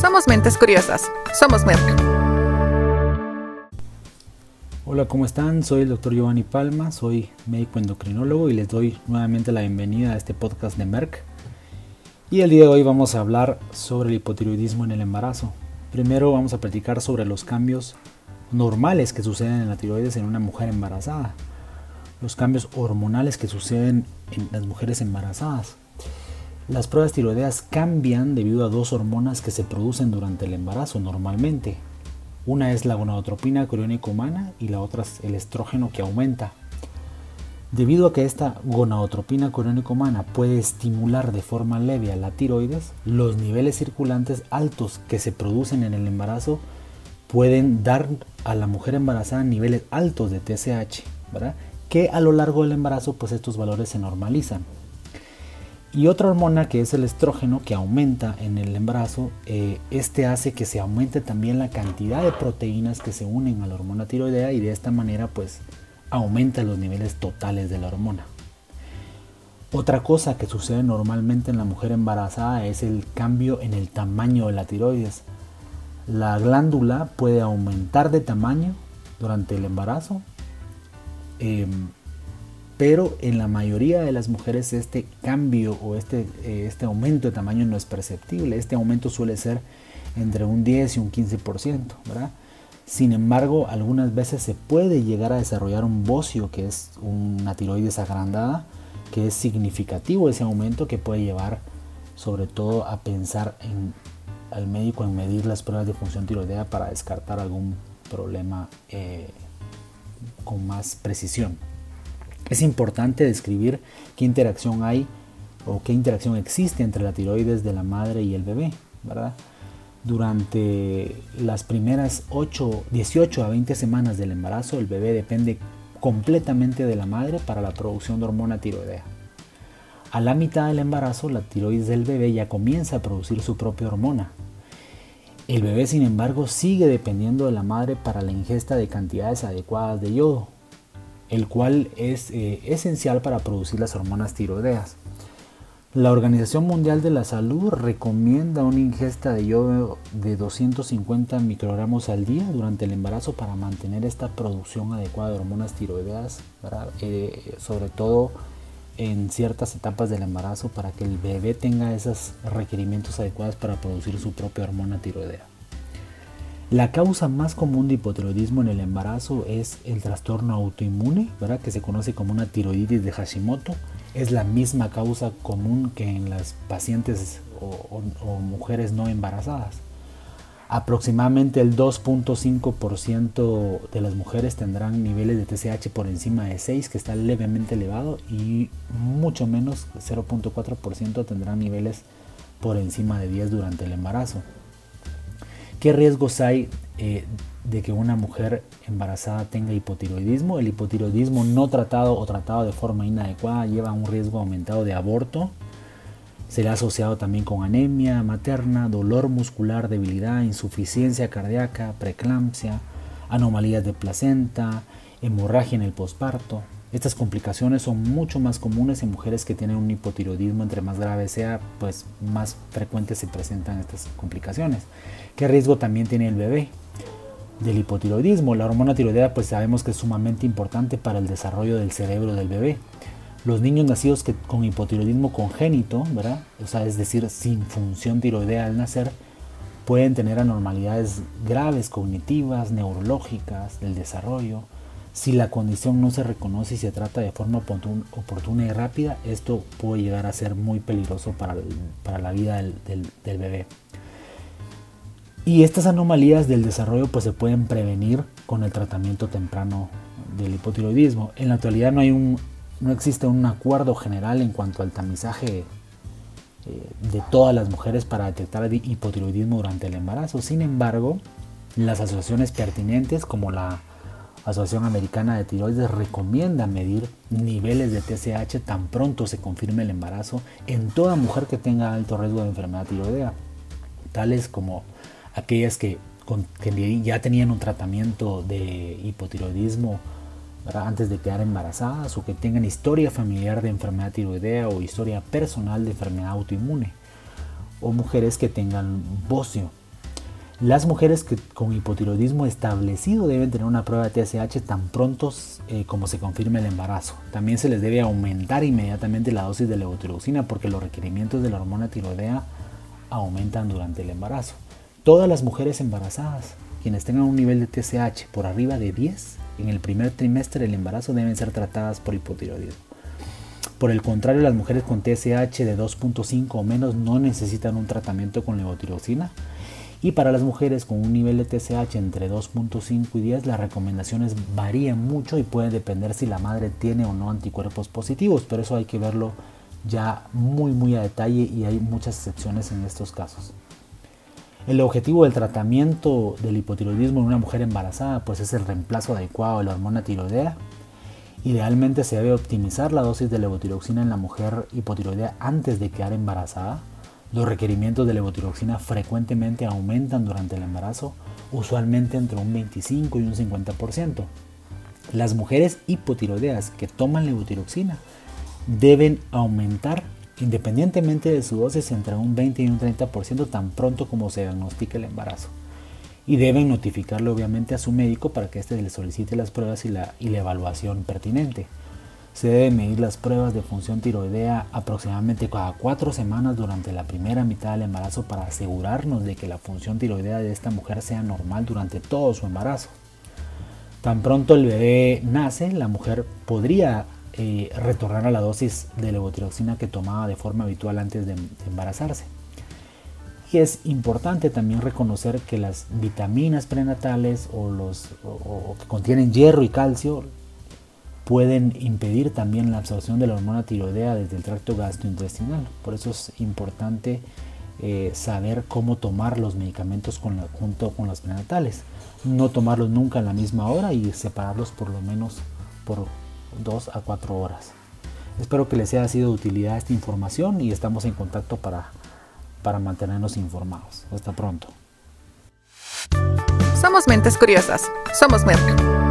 Somos mentes curiosas. Somos Merck. Hola, ¿cómo están? Soy el doctor Giovanni Palma, soy médico endocrinólogo y les doy nuevamente la bienvenida a este podcast de Merck. Y el día de hoy vamos a hablar sobre el hipotiroidismo en el embarazo. Primero vamos a platicar sobre los cambios normales que suceden en la tiroides en una mujer embarazada, los cambios hormonales que suceden en las mujeres embarazadas. Las pruebas tiroideas cambian debido a dos hormonas que se producen durante el embarazo normalmente. Una es la gonadotropina coriónica humana y la otra es el estrógeno que aumenta. Debido a que esta gonadotropina coriónica humana puede estimular de forma leve a la tiroides, los niveles circulantes altos que se producen en el embarazo pueden dar a la mujer embarazada niveles altos de TSH, que a lo largo del embarazo pues estos valores se normalizan. Y otra hormona que es el estrógeno que aumenta en el embarazo, eh, este hace que se aumente también la cantidad de proteínas que se unen a la hormona tiroidea y de esta manera pues aumenta los niveles totales de la hormona. Otra cosa que sucede normalmente en la mujer embarazada es el cambio en el tamaño de la tiroides. La glándula puede aumentar de tamaño durante el embarazo, em, pero en la mayoría de las mujeres este cambio o este, eh, este aumento de tamaño no es perceptible. Este aumento suele ser entre un 10 y un 15%, ¿verdad? Sin embargo, algunas veces se puede llegar a desarrollar un bocio, que es una tiroides agrandada, que es significativo ese aumento que puede llevar sobre todo a pensar en al médico en medir las pruebas de función tiroidea para descartar algún problema eh, con más precisión. Es importante describir qué interacción hay o qué interacción existe entre la tiroides de la madre y el bebé, ¿verdad? Durante las primeras 8, 18 a 20 semanas del embarazo, el bebé depende completamente de la madre para la producción de hormona tiroidea. A la mitad del embarazo, la tiroides del bebé ya comienza a producir su propia hormona. El bebé, sin embargo, sigue dependiendo de la madre para la ingesta de cantidades adecuadas de yodo, el cual es eh, esencial para producir las hormonas tiroideas. La Organización Mundial de la Salud recomienda una ingesta de yodo de 250 microgramos al día durante el embarazo para mantener esta producción adecuada de hormonas tiroideas, eh, sobre todo en ciertas etapas del embarazo para que el bebé tenga esos requerimientos adecuados para producir su propia hormona tiroidea. La causa más común de hipotiroidismo en el embarazo es el trastorno autoinmune, ¿verdad? que se conoce como una tiroiditis de Hashimoto. Es la misma causa común que en las pacientes o, mujeres no embarazadas. Aproximadamente el 2.5% de las mujeres tendrán niveles de TSH por encima de 6, que está levemente elevado, y mucho menos, 0.4% tendrán niveles por encima de 10 durante el embarazo. ¿Qué riesgos hay eh, de que una mujer embarazada tenga hipotiroidismo? El hipotiroidismo no tratado o tratado de forma inadecuada lleva un riesgo aumentado de aborto. Se le ha asociado también con anemia materna, dolor muscular, debilidad, insuficiencia cardíaca, preeclampsia, anomalías de placenta, hemorragia en el posparto. Estas complicaciones son mucho más comunes en mujeres que tienen un hipotiroidismo, entre más grave sea, pues más frecuentes se presentan estas complicaciones. ¿Qué riesgo también tiene el bebé? Del hipotiroidismo. La hormona tiroidea pues sabemos que es sumamente importante para el desarrollo del cerebro del bebé. Los niños nacidos con hipotiroidismo congénito, ¿verdad? O sea, es decir, sin función tiroidea al nacer, pueden tener anormalidades graves cognitivas, neurológicas, del desarrollo. Si la condición no se reconoce y se trata de forma oportuna y rápida, esto puede llegar a ser muy peligroso para, la vida del bebé. Y estas anomalías del desarrollo pues se pueden prevenir con el tratamiento temprano del hipotiroidismo. En la actualidad no, hay un, no existe un acuerdo general en cuanto al tamizaje eh, de todas las mujeres para detectar hipotiroidismo durante el embarazo. Sin embargo, las asociaciones pertinentes como la Asociación Americana de Tiroides recomienda medir niveles de TSH tan pronto se confirme el embarazo en toda mujer que tenga alto riesgo de enfermedad tiroidea, tales como aquellas que, ya tenían un tratamiento de hipotiroidismo antes de quedar embarazadas o que tengan historia familiar de enfermedad tiroidea o historia personal de enfermedad autoinmune o mujeres que tengan bocio. Las mujeres que, con hipotiroidismo establecido deben tener una prueba de TSH tan pronto eh, como se confirme el embarazo. También se les debe aumentar inmediatamente la dosis de levotiroxina porque los requerimientos de la hormona tiroidea aumentan durante el embarazo. Todas las mujeres embarazadas, quienes tengan un nivel de TSH por arriba de 10 en el primer trimestre del embarazo deben ser tratadas por hipotiroidismo. Por el contrario, las mujeres con TSH de 2.5 o menos no necesitan un tratamiento con levotiroxina y para las mujeres con un nivel de TSH entre 2.5 y 10, las recomendaciones varían mucho y puede depender si la madre tiene o no anticuerpos positivos, pero eso hay que verlo ya muy muy a detalle y hay muchas excepciones en estos casos. El objetivo del tratamiento del hipotiroidismo en una mujer embarazada pues es el reemplazo adecuado de la hormona tiroidea. Idealmente se debe optimizar la dosis de levotiroxina en la mujer hipotiroidea antes de quedar embarazada los requerimientos de levotiroxina frecuentemente aumentan durante el embarazo, usualmente entre un 25 y un 50%. Las mujeres hipotiroideas que toman levotiroxina deben aumentar independientemente de su dosis entre un 20 y un 30% tan pronto como se diagnostique el embarazo. Y deben notificarle obviamente a su médico para que éste le solicite las pruebas y la, y la evaluación pertinente. Se deben medir las pruebas de función tiroidea aproximadamente cada cuatro semanas durante la primera mitad del embarazo para asegurarnos de que la función tiroidea de esta mujer sea normal durante todo su embarazo. Tan pronto el bebé nace, la mujer podría eh, retornar a la dosis de levotiroxina que tomaba de forma habitual antes de, embarazarse. Y es importante también reconocer que las vitaminas prenatales o los o que contienen hierro y calcio pueden impedir también la absorción de la hormona tiroidea desde el tracto gastrointestinal. Por eso es importante eh, saber cómo tomar los medicamentos junto con las prenatales. No tomarlos nunca a la misma hora y separarlos por lo menos por 2 a 4 horas. Espero que les haya sido de utilidad esta información y estamos en contacto para, para mantenernos informados. Hasta pronto. Somos mentes curiosas. Somos Merck.